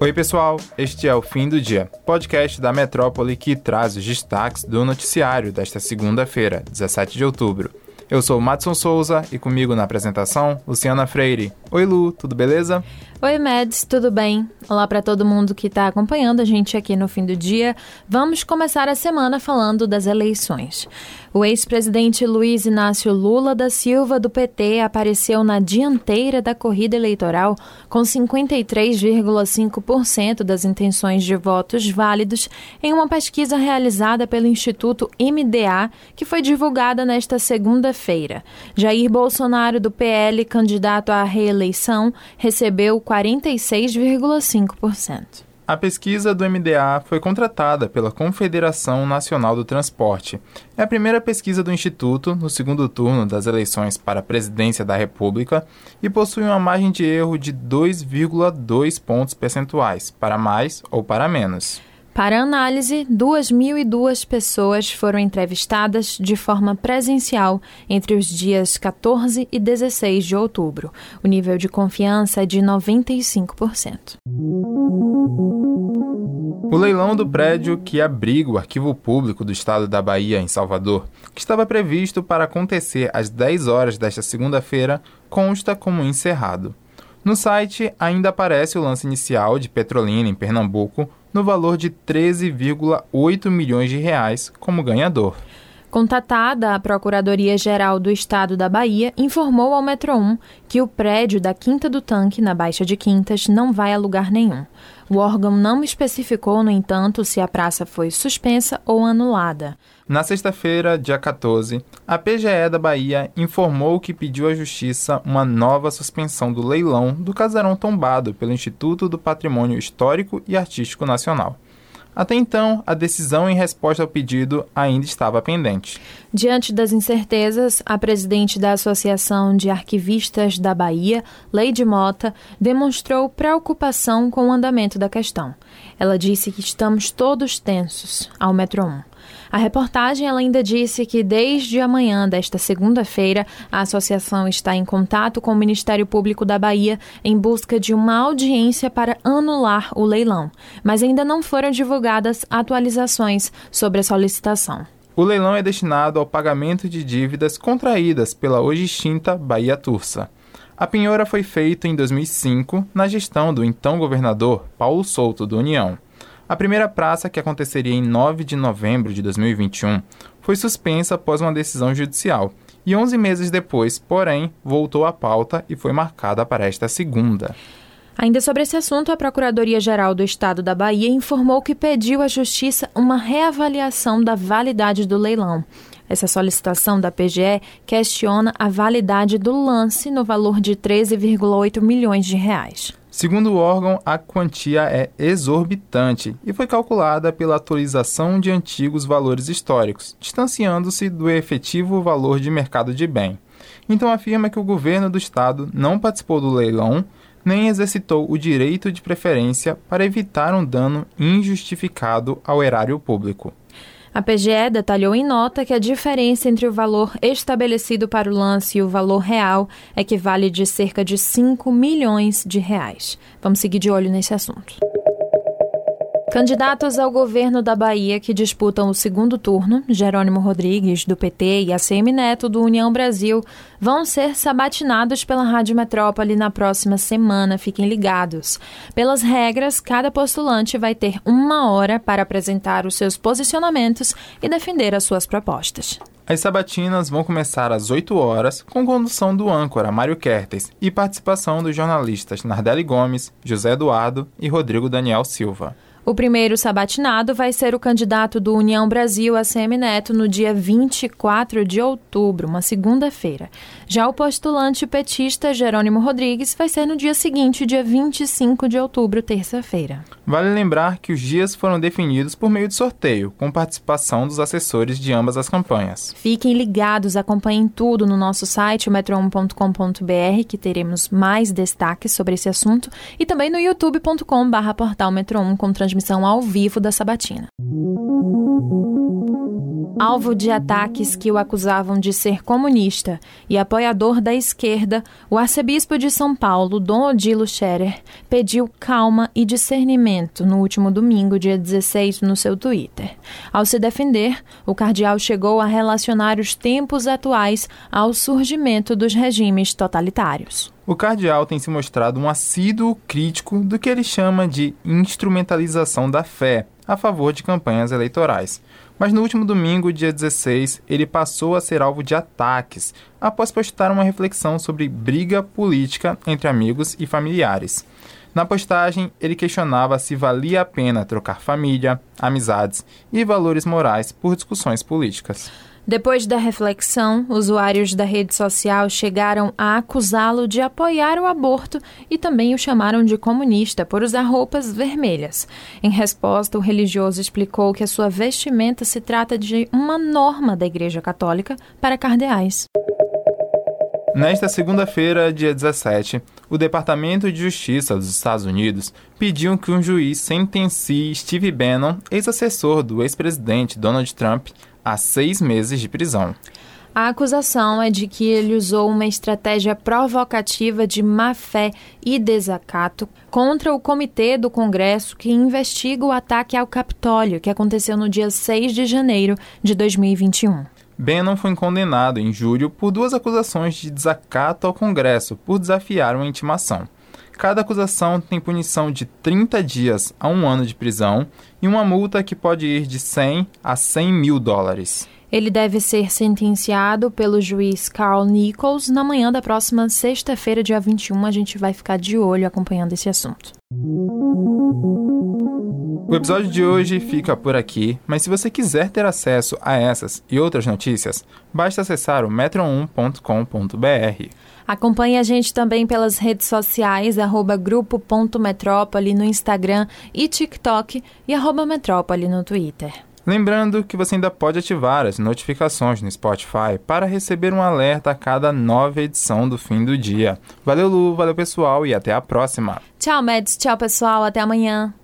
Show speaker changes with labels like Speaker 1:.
Speaker 1: Oi, pessoal. Este é o Fim do Dia, podcast da Metrópole que traz os destaques do noticiário desta segunda-feira, 17 de outubro. Eu sou o Matson Souza e comigo na apresentação, Luciana Freire. Oi, Lu, tudo beleza?
Speaker 2: Oi, Mads, tudo bem? Olá para todo mundo que está acompanhando a gente aqui no fim do dia. Vamos começar a semana falando das eleições. O ex-presidente Luiz Inácio Lula da Silva, do PT, apareceu na dianteira da corrida eleitoral com 53,5% das intenções de votos válidos em uma pesquisa realizada pelo Instituto MDA, que foi divulgada nesta segunda-feira. Jair Bolsonaro, do PL, candidato à reeleição, recebeu 46,5%.
Speaker 1: A pesquisa do MDA foi contratada pela Confederação Nacional do Transporte. É a primeira pesquisa do Instituto no segundo turno das eleições para a presidência da República e possui uma margem de erro de 2,2 pontos percentuais, para mais ou para menos.
Speaker 2: Para análise, 2.002 pessoas foram entrevistadas de forma presencial entre os dias 14 e 16 de outubro. O nível de confiança é de 95%.
Speaker 1: O leilão do prédio que abriga o Arquivo Público do Estado da Bahia, em Salvador, que estava previsto para acontecer às 10 horas desta segunda-feira, consta como encerrado. No site ainda aparece o lance inicial de Petrolina, em Pernambuco, no valor de 13,8 milhões de reais como ganhador.
Speaker 2: Contatada, a Procuradoria-Geral do Estado da Bahia informou ao Metro 1 que o prédio da Quinta do Tanque, na Baixa de Quintas, não vai a lugar nenhum. O órgão não especificou, no entanto, se a praça foi suspensa ou anulada.
Speaker 1: Na sexta-feira, dia 14, a PGE da Bahia informou que pediu à Justiça uma nova suspensão do leilão do casarão tombado pelo Instituto do Patrimônio Histórico e Artístico Nacional. Até então, a decisão em resposta ao pedido ainda estava pendente.
Speaker 2: Diante das incertezas, a presidente da Associação de Arquivistas da Bahia, Leide Mota, demonstrou preocupação com o andamento da questão. Ela disse que estamos todos tensos ao Metro 1. A reportagem ainda disse que desde amanhã desta segunda-feira a associação está em contato com o Ministério Público da Bahia em busca de uma audiência para anular o leilão, mas ainda não foram divulgadas atualizações sobre a solicitação.
Speaker 1: O leilão é destinado ao pagamento de dívidas contraídas pela hoje extinta Bahia Tursa. A penhora foi feita em 2005 na gestão do então governador Paulo Souto do União. A primeira praça, que aconteceria em 9 de novembro de 2021, foi suspensa após uma decisão judicial e 11 meses depois, porém, voltou à pauta e foi marcada para esta segunda.
Speaker 2: Ainda sobre esse assunto, a Procuradoria-Geral do Estado da Bahia informou que pediu à Justiça uma reavaliação da validade do leilão. Essa solicitação da PGE questiona a validade do lance no valor de 13,8 milhões de reais.
Speaker 1: Segundo o órgão, a quantia é exorbitante e foi calculada pela atualização de antigos valores históricos, distanciando-se do efetivo valor de mercado de bem. Então afirma que o governo do estado não participou do leilão nem exercitou o direito de preferência para evitar um dano injustificado ao erário público.
Speaker 2: A PGE detalhou em nota que a diferença entre o valor estabelecido para o lance e o valor real equivale de cerca de 5 milhões de reais. Vamos seguir de olho nesse assunto. Candidatos ao governo da Bahia que disputam o segundo turno, Jerônimo Rodrigues, do PT, e ACM Neto, do União Brasil, vão ser sabatinados pela Rádio Metrópole na próxima semana. Fiquem ligados. Pelas regras, cada postulante vai ter uma hora para apresentar os seus posicionamentos e defender as suas propostas.
Speaker 1: As sabatinas vão começar às 8 horas, com condução do âncora Mário Kertes e participação dos jornalistas Nardelli Gomes, José Eduardo e Rodrigo Daniel Silva.
Speaker 2: O primeiro sabatinado vai ser o candidato do União Brasil a Neto no dia 24 de outubro, uma segunda-feira. Já o postulante petista Jerônimo Rodrigues vai ser no dia seguinte, dia 25 de outubro, terça-feira.
Speaker 1: Vale lembrar que os dias foram definidos por meio de sorteio, com participação dos assessores de ambas as campanhas.
Speaker 2: Fiquem ligados, acompanhem tudo no nosso site, metro1.com.br, que teremos mais destaques sobre esse assunto, e também no youtube.com/portal metro1 com transmissão transmissão ao vivo da sabatina. Alvo de ataques que o acusavam de ser comunista e apoiador da esquerda, o arcebispo de São Paulo, Dom Odilo Scherer, pediu calma e discernimento no último domingo, dia 16, no seu Twitter. Ao se defender, o cardeal chegou a relacionar os tempos atuais ao surgimento dos regimes totalitários.
Speaker 1: O cardeal tem se mostrado um assíduo crítico do que ele chama de instrumentalização da fé a favor de campanhas eleitorais. Mas no último domingo, dia 16, ele passou a ser alvo de ataques após postar uma reflexão sobre briga política entre amigos e familiares. Na postagem, ele questionava se valia a pena trocar família, amizades e valores morais por discussões políticas.
Speaker 2: Depois da reflexão, usuários da rede social chegaram a acusá-lo de apoiar o aborto e também o chamaram de comunista por usar roupas vermelhas. Em resposta, o religioso explicou que a sua vestimenta se trata de uma norma da Igreja Católica para cardeais.
Speaker 1: Nesta segunda-feira, dia 17, o Departamento de Justiça dos Estados Unidos pediu que um juiz sentencie Steve Bannon, ex-assessor do ex-presidente Donald Trump, a seis meses de prisão.
Speaker 2: A acusação é de que ele usou uma estratégia provocativa de má fé e desacato contra o comitê do Congresso que investiga o ataque ao Capitólio, que aconteceu no dia 6 de janeiro de 2021.
Speaker 1: Bannon foi condenado em julho por duas acusações de desacato ao Congresso por desafiar uma intimação. Cada acusação tem punição de 30 dias a um ano de prisão e uma multa que pode ir de 100 a 100 mil dólares.
Speaker 2: Ele deve ser sentenciado pelo juiz Carl Nichols na manhã da próxima sexta-feira, dia 21. A gente vai ficar de olho acompanhando esse assunto.
Speaker 1: O episódio de hoje fica por aqui, mas se você quiser ter acesso a essas e outras notícias, basta acessar o metro1.com.br.
Speaker 2: Acompanhe a gente também pelas redes sociais, arroba grupo.metrópole no Instagram e TikTok e arroba metrópole no Twitter.
Speaker 1: Lembrando que você ainda pode ativar as notificações no Spotify para receber um alerta a cada nova edição do fim do dia. Valeu, Lu, valeu pessoal e até a próxima.
Speaker 2: Tchau, Meds, tchau pessoal, até amanhã.